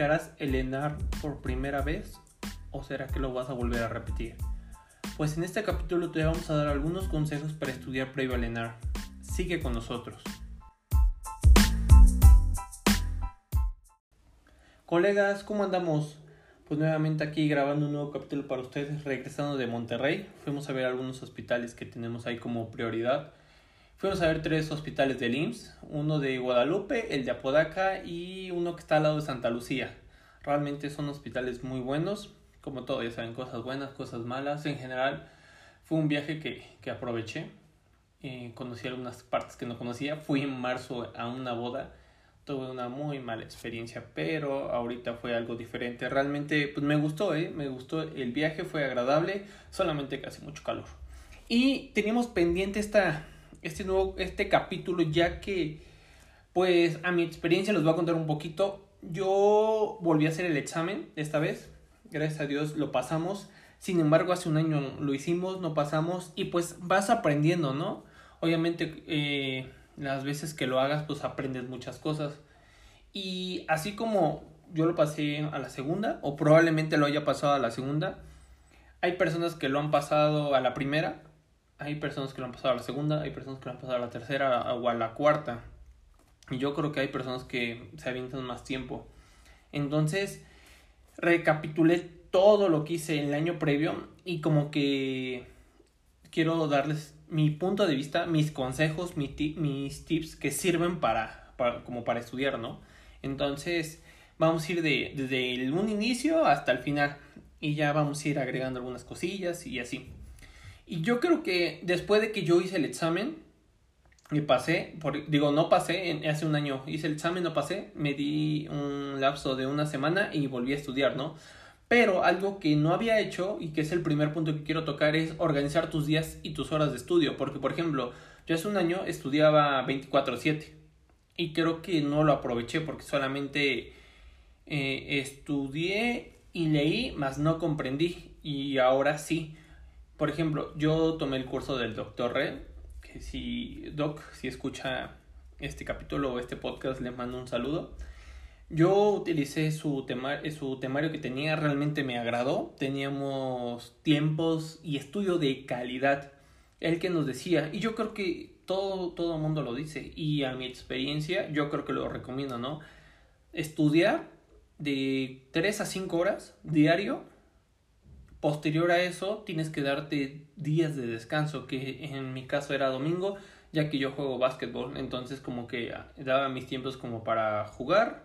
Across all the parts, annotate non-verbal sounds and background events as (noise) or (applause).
¿Aplicarás el ENAR por primera vez o será que lo vas a volver a repetir? Pues en este capítulo te vamos a dar algunos consejos para estudiar previo al ENAR. Sigue con nosotros. Colegas, ¿cómo andamos? Pues nuevamente aquí grabando un nuevo capítulo para ustedes, regresando de Monterrey. Fuimos a ver algunos hospitales que tenemos ahí como prioridad. Fuimos a ver tres hospitales del IMSS, uno de Guadalupe, el de Apodaca y uno que está al lado de Santa Lucía. Realmente son hospitales muy buenos, como todo, ya saben, cosas buenas, cosas malas. En general, fue un viaje que, que aproveché. Eh, conocí algunas partes que no conocía. Fui en marzo a una boda. Tuve una muy mala experiencia, pero ahorita fue algo diferente. Realmente, pues me gustó, ¿eh? Me gustó. El viaje fue agradable, solamente hace mucho calor. Y teníamos pendiente esta este nuevo, este capítulo, ya que, pues, a mi experiencia les voy a contar un poquito. Yo volví a hacer el examen esta vez, gracias a Dios lo pasamos. Sin embargo, hace un año lo hicimos, no pasamos y pues vas aprendiendo, ¿no? Obviamente, eh, las veces que lo hagas, pues aprendes muchas cosas. Y así como yo lo pasé a la segunda, o probablemente lo haya pasado a la segunda, hay personas que lo han pasado a la primera hay personas que lo han pasado a la segunda, hay personas que lo han pasado a la tercera o a la cuarta. Y yo creo que hay personas que se avientan más tiempo. Entonces, recapitulé todo lo que hice el año previo y como que quiero darles mi punto de vista, mis consejos, mis tips que sirven para, para, como para estudiar, ¿no? Entonces, vamos a ir de, desde un inicio hasta el final y ya vamos a ir agregando algunas cosillas y así. Y yo creo que después de que yo hice el examen, me pasé, por, digo, no pasé, hace un año hice el examen, no pasé, me di un lapso de una semana y volví a estudiar, ¿no? Pero algo que no había hecho y que es el primer punto que quiero tocar es organizar tus días y tus horas de estudio. Porque, por ejemplo, yo hace un año estudiaba 24/7 y creo que no lo aproveché porque solamente eh, estudié y leí, más no comprendí. Y ahora sí. Por ejemplo, yo tomé el curso del Dr. Red, que si Doc, si escucha este capítulo o este podcast, le mando un saludo. Yo utilicé su, tema, su temario que tenía, realmente me agradó. Teníamos tiempos y estudio de calidad. El que nos decía, y yo creo que todo, todo mundo lo dice, y a mi experiencia, yo creo que lo recomiendo, ¿no? Estudiar de 3 a 5 horas diario Posterior a eso, tienes que darte días de descanso, que en mi caso era domingo, ya que yo juego básquetbol, entonces como que daba mis tiempos como para jugar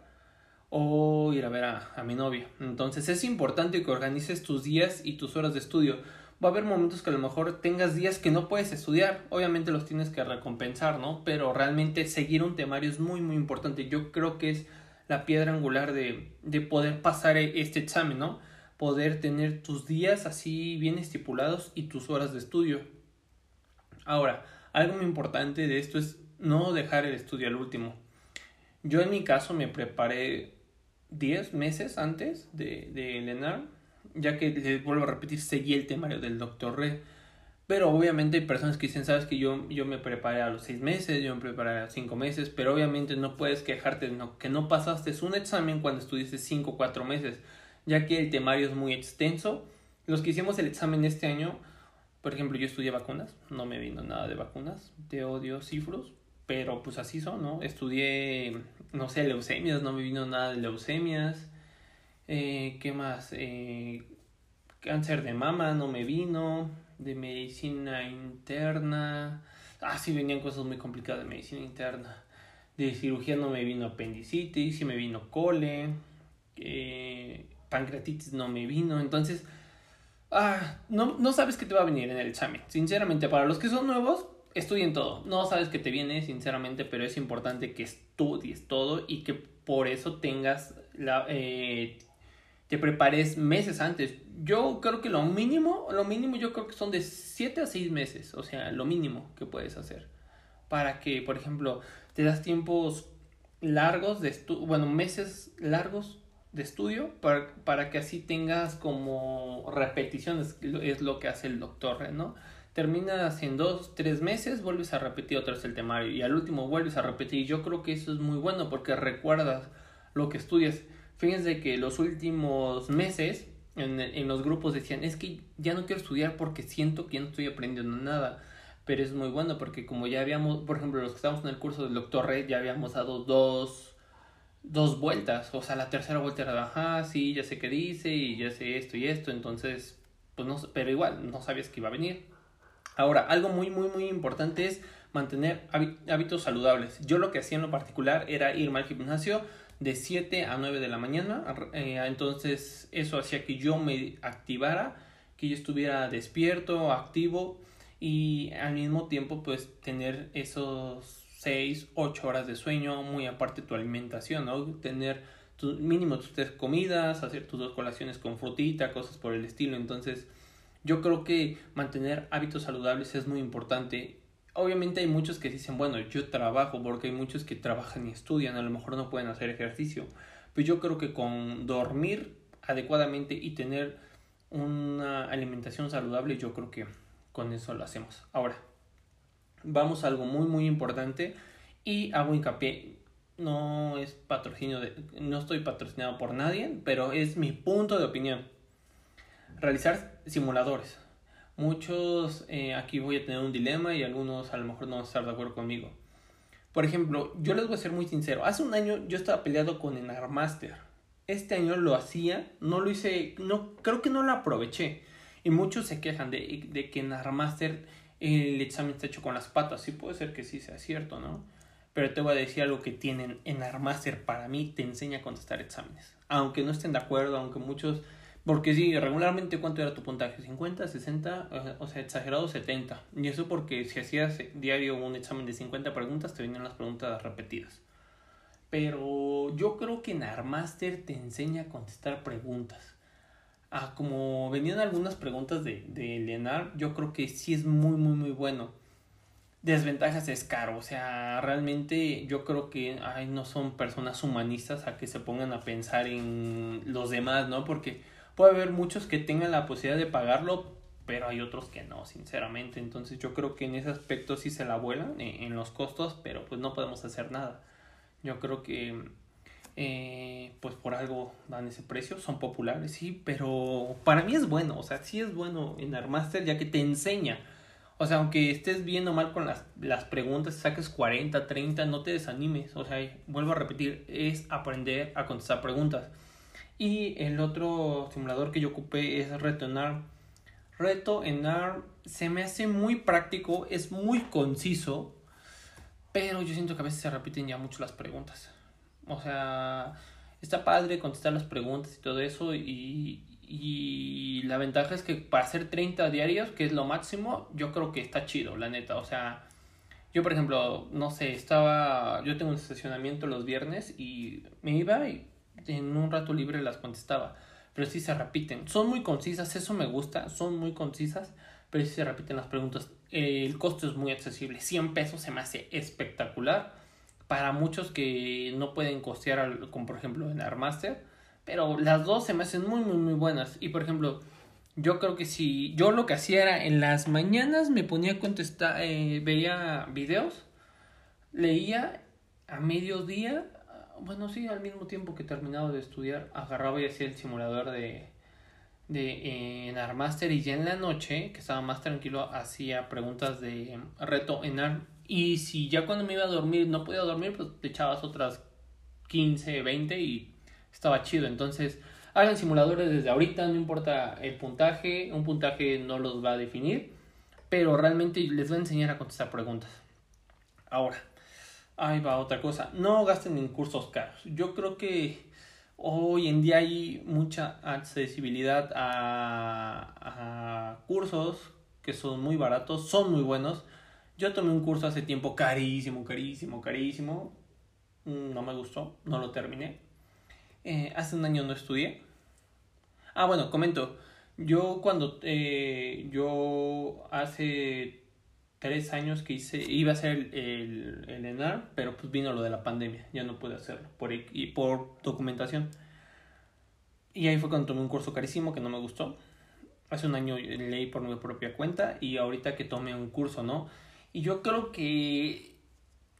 o ir a ver a, a, mi novia. Entonces es importante que organices tus días y tus horas de estudio. Va a haber momentos que a lo mejor tengas días que no puedes estudiar, obviamente los tienes que recompensar, ¿no? Pero realmente seguir un temario es muy muy importante. Yo creo que es la piedra angular de, de poder pasar este examen, ¿no? Poder tener tus días así bien estipulados y tus horas de estudio. Ahora, algo muy importante de esto es no dejar el estudio al último. Yo en mi caso me preparé 10 meses antes de, de Lenar, ya que les vuelvo a repetir, seguí el temario del doctor Re. Pero obviamente hay personas que dicen, sabes que yo, yo me preparé a los 6 meses, yo me preparé a los 5 meses, pero obviamente no puedes quejarte de no, que no pasaste un examen cuando estuviste 5 o 4 meses ya que el temario es muy extenso. Los que hicimos el examen este año, por ejemplo, yo estudié vacunas, no me vino nada de vacunas, de odio cifros, pero pues así son, ¿no? Estudié, no sé, leucemias, no me vino nada de leucemias. Eh, ¿Qué más? Eh, cáncer de mama no me vino, de medicina interna. Ah, sí, venían cosas muy complicadas de medicina interna. De cirugía no me vino apendicitis, sí me vino cole. Eh, pancreatitis no me vino, entonces, ah, no, no sabes qué te va a venir en el examen. Sinceramente, para los que son nuevos, estudien todo. No sabes qué te viene, sinceramente, pero es importante que estudies todo y que por eso tengas la... Eh, te prepares meses antes. Yo creo que lo mínimo, lo mínimo yo creo que son de 7 a 6 meses, o sea, lo mínimo que puedes hacer. Para que, por ejemplo, te das tiempos largos de estudio, bueno, meses largos de estudio para, para, que así tengas como repeticiones, es lo que hace el doctor, ¿no? Terminas en dos, tres meses, vuelves a repetir otra vez el temario y al último vuelves a repetir. Yo creo que eso es muy bueno porque recuerdas lo que estudias. Fíjense que los últimos meses en, en los grupos decían, es que ya no quiero estudiar porque siento que no estoy aprendiendo nada. Pero es muy bueno porque como ya habíamos, por ejemplo, los que estamos en el curso del doctor Red, ya habíamos dado dos, dos vueltas. O sea, la tercera vuelta era, ajá, sí, ya sé qué dice y ya sé esto y esto. Entonces, pues no, pero igual, no sabías que iba a venir. Ahora, algo muy, muy, muy importante es mantener hábitos saludables. Yo lo que hacía en lo particular era irme al gimnasio de 7 a 9 de la mañana. Eh, entonces eso hacía que yo me activara, que yo estuviera despierto, activo y al mismo tiempo pues tener esos 6, 8 horas de sueño, muy aparte tu alimentación, ¿no? Tener tu, mínimo tus tres comidas, hacer tus dos colaciones con frutita, cosas por el estilo. Entonces yo creo que mantener hábitos saludables es muy importante obviamente hay muchos que dicen, bueno, yo trabajo, porque hay muchos que trabajan y estudian, a lo mejor no pueden hacer ejercicio. Pero yo creo que con dormir adecuadamente y tener una alimentación saludable, yo creo que con eso lo hacemos. Ahora, vamos a algo muy, muy importante y hago hincapié. No es patrocinio de, no estoy patrocinado por nadie, pero es mi punto de opinión. Realizar simuladores Muchos eh, aquí voy a tener un dilema y algunos a lo mejor no van a estar de acuerdo conmigo. Por ejemplo, yo les voy a ser muy sincero. Hace un año yo estaba peleado con Enarmaster. Este año lo hacía, no lo hice, no, creo que no lo aproveché. Y muchos se quejan de, de que en Armaster el examen está hecho con las patas. Sí puede ser que sí sea cierto, ¿no? Pero te voy a decir algo que tienen en Armaster para mí te enseña a contestar exámenes. Aunque no estén de acuerdo, aunque muchos porque sí, regularmente, ¿cuánto era tu puntaje? ¿50, 60? O sea, exagerado 70. Y eso porque si hacías diario un examen de 50 preguntas, te venían las preguntas repetidas. Pero yo creo que en Armaster te enseña a contestar preguntas. Ah, como venían algunas preguntas de, de Lenar, yo creo que sí es muy, muy, muy bueno. Desventajas es caro, o sea, realmente yo creo que ay, no son personas humanistas a que se pongan a pensar en los demás, ¿no? Porque Puede haber muchos que tengan la posibilidad de pagarlo, pero hay otros que no, sinceramente. Entonces yo creo que en ese aspecto sí se la vuelan eh, en los costos, pero pues no podemos hacer nada. Yo creo que eh, pues por algo dan ese precio, son populares, sí, pero para mí es bueno, o sea, sí es bueno en Armaster ya que te enseña. O sea, aunque estés viendo mal con las, las preguntas, saques 40, 30, no te desanimes. O sea, vuelvo a repetir, es aprender a contestar preguntas. Y el otro simulador que yo ocupé es Reto en ARM. Reto en ARM se me hace muy práctico, es muy conciso, pero yo siento que a veces se repiten ya mucho las preguntas. O sea, está padre contestar las preguntas y todo eso y, y la ventaja es que para hacer 30 diarios, que es lo máximo, yo creo que está chido, la neta. O sea, yo por ejemplo, no sé, estaba, yo tengo un estacionamiento los viernes y me iba y en un rato libre las contestaba. Pero sí se repiten. Son muy concisas, eso me gusta, son muy concisas, pero sí se repiten las preguntas. El costo es muy accesible, 100 pesos se me hace espectacular. Para muchos que no pueden costear, como por ejemplo en Armaster, pero las dos se me hacen muy, muy, muy buenas. Y por ejemplo, yo creo que si yo lo que hacía era en las mañanas me ponía a contestar, eh, veía videos, leía a mediodía bueno, sí, al mismo tiempo que terminado de estudiar, agarraba y hacía el simulador de, de en Armaster y ya en la noche, que estaba más tranquilo, hacía preguntas de reto en ARM. Y si ya cuando me iba a dormir no podía dormir, pues te echabas otras 15, 20 y estaba chido. Entonces, hagan simuladores desde ahorita, no importa el puntaje, un puntaje no los va a definir, pero realmente les va a enseñar a contestar preguntas. Ahora, Ahí va otra cosa. No gasten en cursos caros. Yo creo que hoy en día hay mucha accesibilidad a, a cursos que son muy baratos, son muy buenos. Yo tomé un curso hace tiempo carísimo, carísimo, carísimo. Mm, no me gustó, no lo terminé. Eh, hace un año no estudié. Ah, bueno, comento. Yo cuando eh, yo hace tres años que hice, iba a hacer el, el, ENAR, pero pues vino lo de la pandemia, ya no pude hacerlo por, y por documentación. Y ahí fue cuando tomé un curso carísimo que no me gustó. Hace un año leí por mi propia cuenta y ahorita que tomé un curso, ¿no? Y yo creo que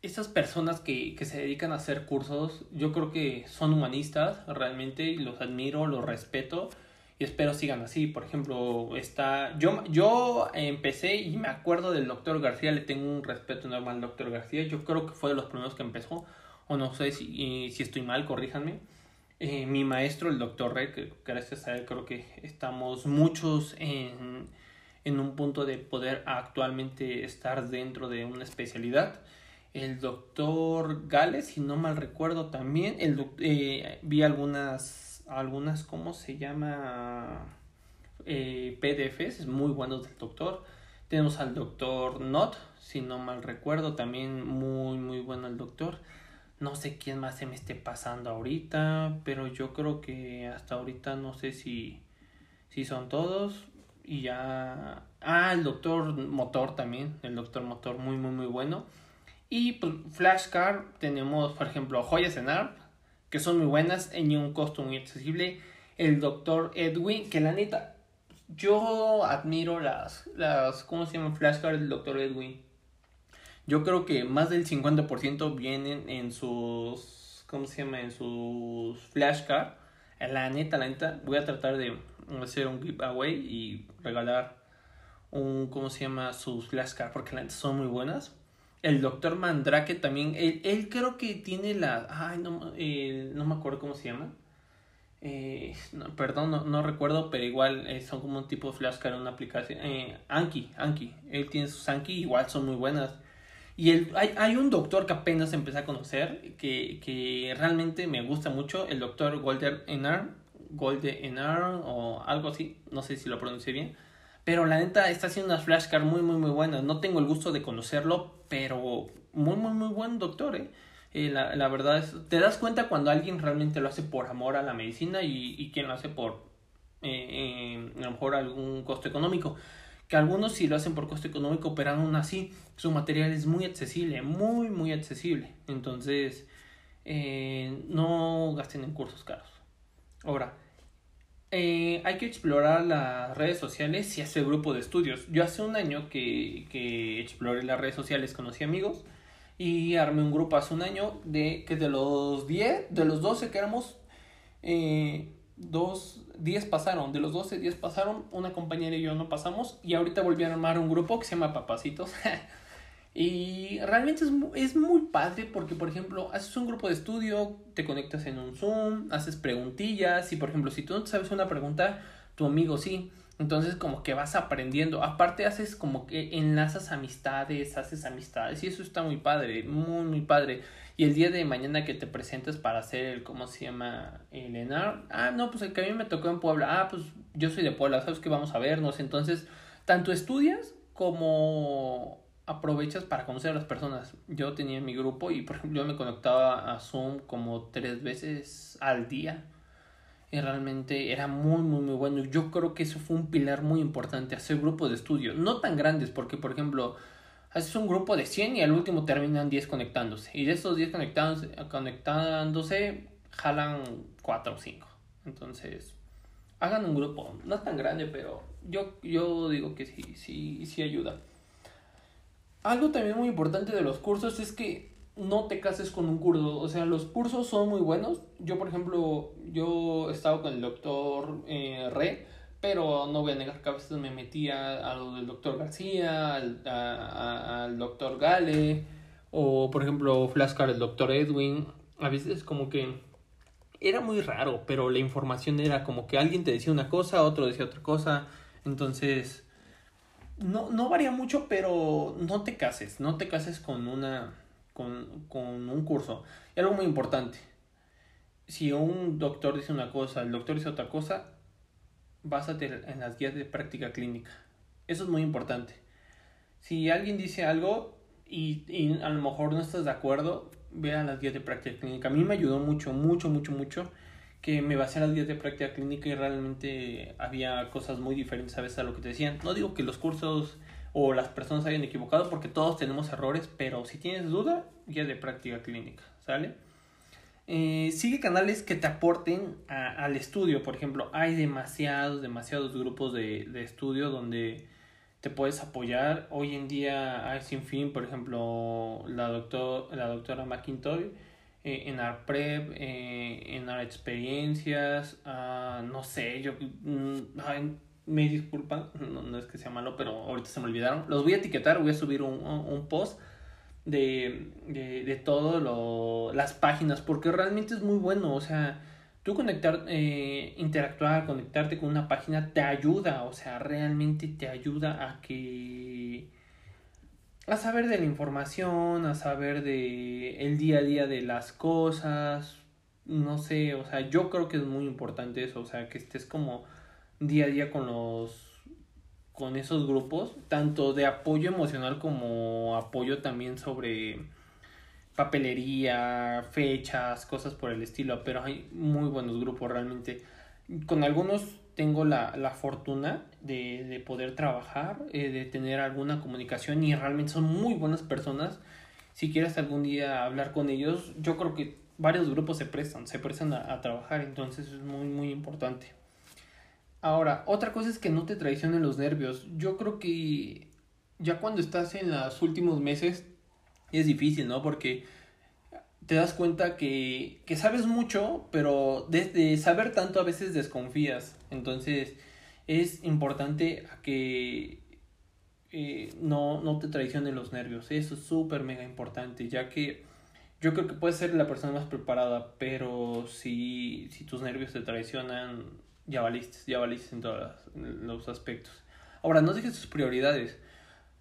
esas personas que, que se dedican a hacer cursos, yo creo que son humanistas realmente, y los admiro, los respeto y espero sigan así. Por ejemplo, está. Yo, yo empecé y me acuerdo del doctor García, le tengo un respeto enorme al doctor García. Yo creo que fue de los primeros que empezó, o no sé si, si estoy mal, corríjanme. Eh, mi maestro, el doctor Rey, que gracias a él creo que estamos muchos en, en un punto de poder actualmente estar dentro de una especialidad. El doctor Gales, si no mal recuerdo también, el, eh, vi algunas algunas, ¿cómo se llama? Eh, PDFs muy buenos del doctor. Tenemos al doctor Not, si no mal recuerdo, también muy, muy bueno el doctor. No sé quién más se me esté pasando ahorita, pero yo creo que hasta ahorita no sé si, si son todos. Y ya... Ah, el doctor Motor también, el doctor Motor muy, muy, muy bueno. Y pues Flashcard tenemos, por ejemplo, Joyas en Art, que son muy buenas en un costo muy accesible. El doctor Edwin, que la neta, yo admiro las, las ¿cómo se llaman? Flashcards del doctor Edwin. Yo creo que más del 50% vienen en sus, ¿cómo se llama? En sus flashcards. La neta, la neta, voy a tratar de hacer un giveaway y regalar un, ¿cómo se llama? Sus flashcards porque son muy buenas el doctor Mandrake también, él, creo que tiene la, ay, no, no me acuerdo cómo se llama. Eh, perdón, no, recuerdo, pero igual eh, son como un tipo de flashcard en una aplicación. Eh, Anki, Anki, él tiene sus Anki, igual son muy buenas. Y el, hay, hay un doctor que apenas empecé a conocer, que, que realmente me gusta mucho, el doctor Golder Enar, Golder Enar o algo así, no sé si lo pronuncié bien pero la neta está haciendo unas flashcards muy, muy, muy buenas. No tengo el gusto de conocerlo, pero muy, muy, muy buen doctor, ¿eh? eh la, la, verdad es, te das cuenta cuando alguien realmente lo hace por amor a la medicina y, y quien lo hace por, eh, a lo mejor, algún costo económico. Que algunos sí lo hacen por costo económico, pero aún así su material es muy accesible, muy, muy accesible. Entonces, no gasten en cursos caros. Ahora, eh, hay que explorar las redes sociales y hacer grupo de estudios. Yo hace un año que, que exploré las redes sociales, conocí amigos y armé un grupo hace un año de que de los 10, de los 12 que éramos, eh, dos, 10 pasaron, de los 12, 10 pasaron, una compañera y yo no pasamos y ahorita volví a armar un grupo que se llama Papacitos. (laughs) Y realmente es, es, muy padre porque, por ejemplo, haces un grupo de estudio, te conectas en un Zoom, haces preguntillas y, por ejemplo, si tú no sabes una pregunta, tu amigo sí. Entonces como que vas aprendiendo. Aparte haces como que enlazas amistades, haces amistades y eso está muy padre, muy, muy padre. Y el día de mañana que te presentes para hacer el, ¿cómo se llama? El ENAR. Ah, no, pues el que a mí me tocó en Puebla. Ah, pues yo soy de Puebla, ¿sabes que vamos a vernos? Entonces, tanto estudias como aprovechas para conocer a las personas. Yo tenía mi grupo y, por ejemplo, yo me conectaba a Zoom como tres veces al día. Y realmente era muy, muy, muy bueno. Yo creo que eso fue un pilar muy importante, hacer grupos de estudio. No tan grandes, porque, por ejemplo, haces un grupo de 100 y al último terminan 10 conectándose. Y de esos 10 conectándose, conectándose jalan 4 o 5. Entonces, hagan un grupo. No tan grande, pero yo, yo digo que sí, sí, sí ayuda. Algo también muy importante de los cursos es que no te cases con un curso. O sea, los cursos son muy buenos. Yo, por ejemplo, yo he estado con el doctor eh, Re, pero no voy a negar que a veces me metía a lo del doctor García, al, al doctor Gale, o por ejemplo, Flashcard, el doctor Edwin. A veces como que era muy raro, pero la información era como que alguien te decía una cosa, otro decía otra cosa. Entonces, no, no varía mucho, pero no te cases, no te cases con una con, con un curso. Y algo muy importante, si un doctor dice una cosa, el doctor dice otra cosa, básate en las guías de práctica clínica. Eso es muy importante. Si alguien dice algo y, y a lo mejor no estás de acuerdo, vea las guías de práctica clínica. A mí me ayudó mucho, mucho, mucho, mucho que me basé en las guías de práctica clínica y realmente había cosas muy diferentes a veces a lo que te decían. No digo que los cursos o las personas hayan equivocado porque todos tenemos errores, pero si tienes duda, guía de práctica clínica, ¿sale? Eh, sigue canales que te aporten al estudio, por ejemplo, hay demasiados, demasiados grupos de, de estudio donde te puedes apoyar. Hoy en día hay sin fin, por ejemplo, la, la doctora McIntoy eh, en ARPREP, eh, en AR Experiencias, ah, no sé, yo mm, me disculpan, (laughs) no, es que sea malo, pero ahorita se me olvidaron. Los voy a etiquetar, voy a subir un, un post de, de, de todo las páginas, porque realmente es muy bueno, o sea, tú conectar, eh, interactuar, conectarte con una página te ayuda, o sea, realmente te ayuda a que a saber de la información, a saber de el día a día de las cosas, no sé, o sea, yo creo que es muy importante eso, o sea, que estés como día a día con los con esos grupos, tanto de apoyo emocional como apoyo también sobre papelería, fechas, cosas por el estilo, pero hay muy buenos grupos realmente. Con algunos tengo la, la fortuna de, de, poder trabajar, eh, de tener alguna comunicación y realmente son muy buenas personas. Si quieres algún día hablar con ellos, yo creo que varios grupos se prestan, se prestan a, trabajar, entonces es muy, muy importante. Ahora, otra cosa es que no te traicionen los nervios. Yo creo que ya cuando estás en los últimos meses es difícil, ¿no? Porque te das cuenta que, que sabes mucho, pero desde saber tanto a veces desconfías. Entonces es importante que eh, no, no te traicionen los nervios. Eso es súper mega importante, ya que yo creo que puedes ser la persona más preparada, pero si, si tus nervios te traicionan, ya valiste, ya valiste en todos los aspectos. Ahora, no dejes tus prioridades.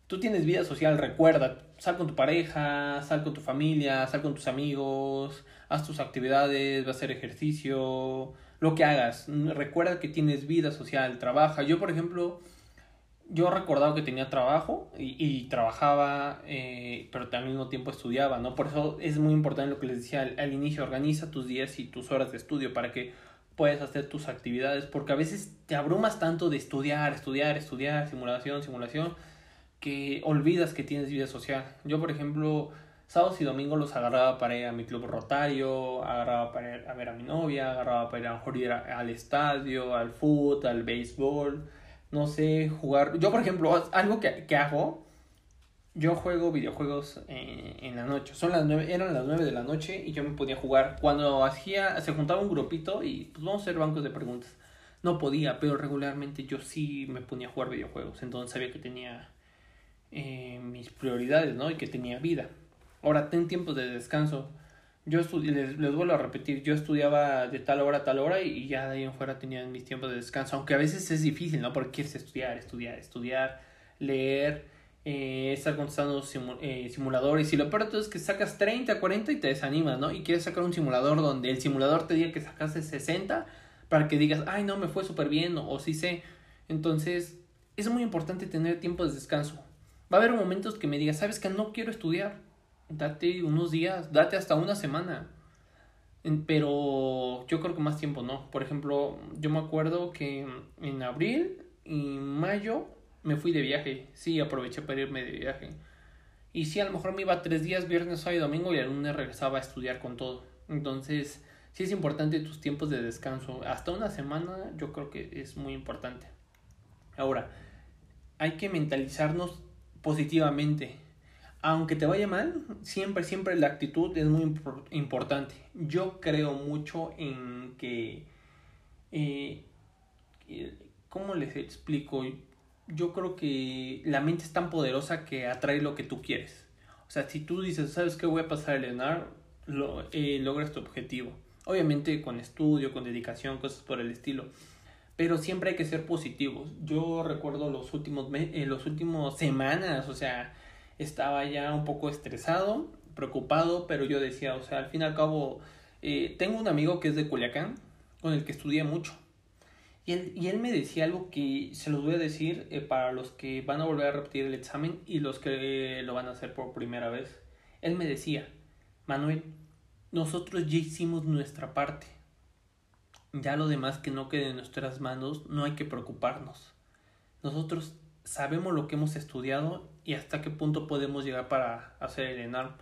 Tú tienes vida social, recuerda, sal con tu pareja, sal con tu familia, sal con tus amigos, haz tus actividades, va a hacer ejercicio, lo que hagas. Recuerda que tienes vida social, trabaja. Yo, por ejemplo, yo recordaba que tenía trabajo y, trabajaba, eh, pero al mismo tiempo estudiaba, ¿no? Por eso es muy importante lo que les decía al, al inicio, organiza tus días y tus horas de estudio para que puedes hacer tus actividades, porque a veces te abrumas tanto de estudiar, estudiar, estudiar, simulación, simulación, que olvidas que tienes vida social. Yo, por ejemplo, sábados y domingos los agarraba para ir a mi club rotario, agarraba para ir a ver a mi novia, agarraba para ir a, ir al estadio, al fútbol, al béisbol, no sé, jugar. Yo, por ejemplo, algo que, que hago yo juego videojuegos eh, en la noche. Son las nueve, eran las 9 de la noche y yo me podía jugar. Cuando hacía, se juntaba un grupito y pues vamos a hacer bancos de preguntas. No podía, pero regularmente yo sí me ponía a jugar videojuegos. Entonces sabía que tenía eh, mis prioridades, ¿no? Y que tenía vida. Ahora, ten tiempos de descanso. Yo les, les vuelvo a repetir, yo estudiaba de tal hora a tal hora y, ya de ahí en fuera tenía mis tiempos de descanso. Aunque a veces es difícil, ¿no? Porque quieres estudiar, estudiar, estudiar, leer eh, estar contestando eh, simuladores y lo peor de todo es que sacas 30, 40 y te desanimas, ¿no? Y quieres sacar un simulador donde el simulador te diga que sacaste 60 para que digas, ay, no, me fue súper bien o, sí sé. Entonces, es muy importante tener tiempo de descanso. Va a haber momentos que me digas, sabes que no quiero estudiar. Date unos días, date hasta una semana. Pero yo creo que más tiempo no. Por ejemplo, yo me acuerdo que en abril y mayo me fui de viaje. Sí, aproveché para irme de viaje. Y sí, a lo mejor me iba tres días, viernes, sábado y domingo, y el lunes regresaba a estudiar con todo. Entonces, sí es importante tus tiempos de descanso. Hasta una semana yo creo que es muy importante. Ahora, hay que mentalizarnos positivamente. Aunque te vaya mal, siempre, siempre la actitud es muy importante. Yo creo mucho en que... Eh, ¿Cómo les explico? yo creo que la mente es tan poderosa que atrae lo que tú quieres. O sea, si tú dices, ¿sabes qué voy a pasar a Leonardo? Lo, eh, logras tu objetivo. Obviamente con estudio, con dedicación, cosas por el estilo. Pero siempre hay que ser positivos. Yo recuerdo los últimos, eh, los últimos semanas, o sea, estaba ya un poco estresado, preocupado, pero yo decía, o sea, al fin y al cabo, eh, tengo un amigo que es de Culiacán, con el que estudié mucho. Y él, y él me decía algo que se los voy a decir eh, para los que van a volver a repetir el examen y los que lo van a hacer por primera vez. Él me decía, Manuel, nosotros ya hicimos nuestra parte. Ya lo demás que no quede en nuestras manos, no hay que preocuparnos. Nosotros sabemos lo que hemos estudiado y hasta qué punto podemos llegar para hacer el ENARM.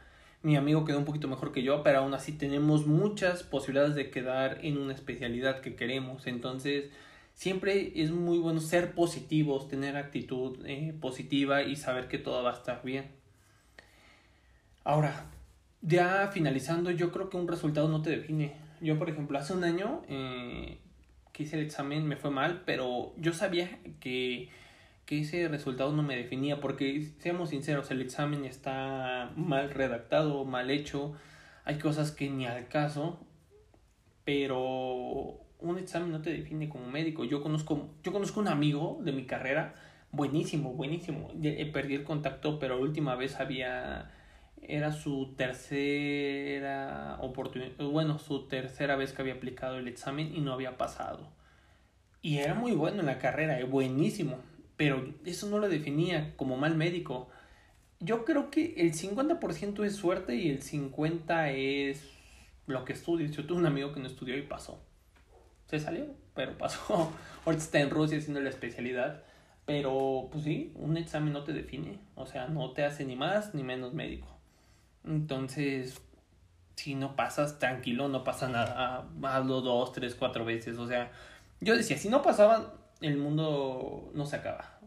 Mi amigo quedó un poquito mejor que yo, pero aún así tenemos muchas posibilidades de quedar en una especialidad que queremos. Entonces, siempre es muy bueno ser positivos, tener actitud eh, positiva y saber que todo va a estar bien. Ahora, ya finalizando, yo creo que un resultado no te define. Yo, por ejemplo, hace un año eh, que hice el examen me fue mal, pero yo sabía que, que ese resultado no me definía, porque seamos sinceros, el examen está mal redactado, mal hecho, hay cosas que ni al caso, pero un examen no te define como médico. Yo conozco, yo conozco un amigo de mi carrera, buenísimo, buenísimo. Perdí el contacto, pero la última vez había era su tercera oportunidad, bueno, su tercera vez que había aplicado el examen y no había pasado. Y era muy bueno en la carrera, eh, buenísimo, pero eso no lo definía como mal médico. Yo creo que el 50% es suerte y el 50% es lo que estudias. Yo tuve un amigo que no estudió y pasó. Se salió, pero pasó. (laughs) Ahorita está en Rusia haciendo la especialidad. Pero, pues sí, un examen no te define. O sea, no te hace ni más ni menos médico. Entonces, si no pasas, tranquilo, no pasa nada. Hazlo dos, tres, cuatro veces. O sea, yo decía, si no pasaba, el mundo no se acaba.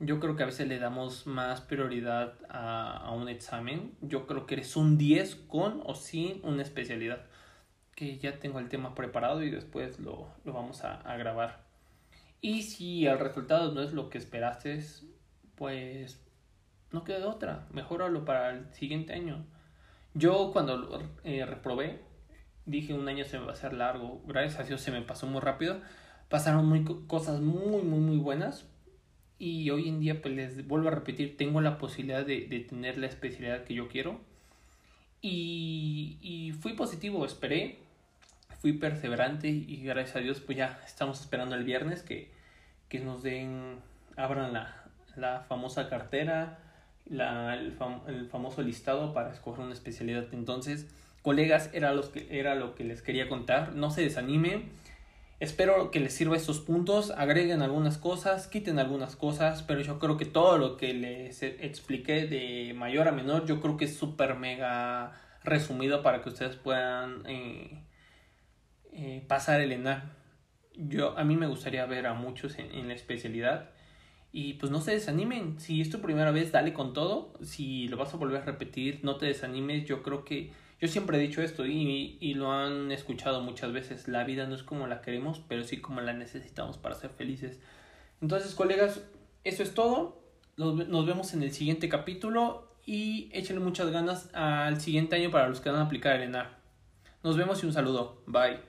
Yo creo que a veces le damos más prioridad a, a un examen. Yo creo que eres un 10 con o sin una especialidad. Que ya tengo el tema preparado y después lo, lo vamos a, grabar. Y si el resultado no es lo que esperaste, pues no queda otra, mejóralo para el siguiente año. Yo cuando eh, reprobé, dije un año se me va a hacer largo, gracias a Dios se me pasó muy rápido, pasaron muy, cosas muy, muy, muy buenas y hoy en día pues les vuelvo a repetir, tengo la posibilidad de, de tener la especialidad que yo quiero y, y fui positivo, esperé, fui perseverante y gracias a Dios pues ya estamos esperando el viernes que, que nos den, abran la, la famosa cartera, la, el, famoso listado para escoger una especialidad. Entonces, colegas, era, los que, era lo que les quería contar. No se desanime. Espero que les sirva estos puntos. Agreguen algunas cosas, quiten algunas cosas, pero yo creo que todo lo que les expliqué de mayor a menor, yo creo que es súper mega resumido para que ustedes puedan eh, eh, pasar el ENAR. Yo, a mí me gustaría ver a muchos en, en la especialidad y pues no se desanimen. Si es tu primera vez, dale con todo. Si lo vas a volver a repetir, no te desanimes. Yo creo que yo siempre he dicho esto y, y lo han escuchado muchas veces. La vida no es como la queremos, pero sí como la necesitamos para ser felices. Entonces, colegas, eso es todo. Nos, vemos en el siguiente capítulo y échenle muchas ganas al siguiente año para los que van a aplicar el ENAR. Nos vemos y un saludo. Bye.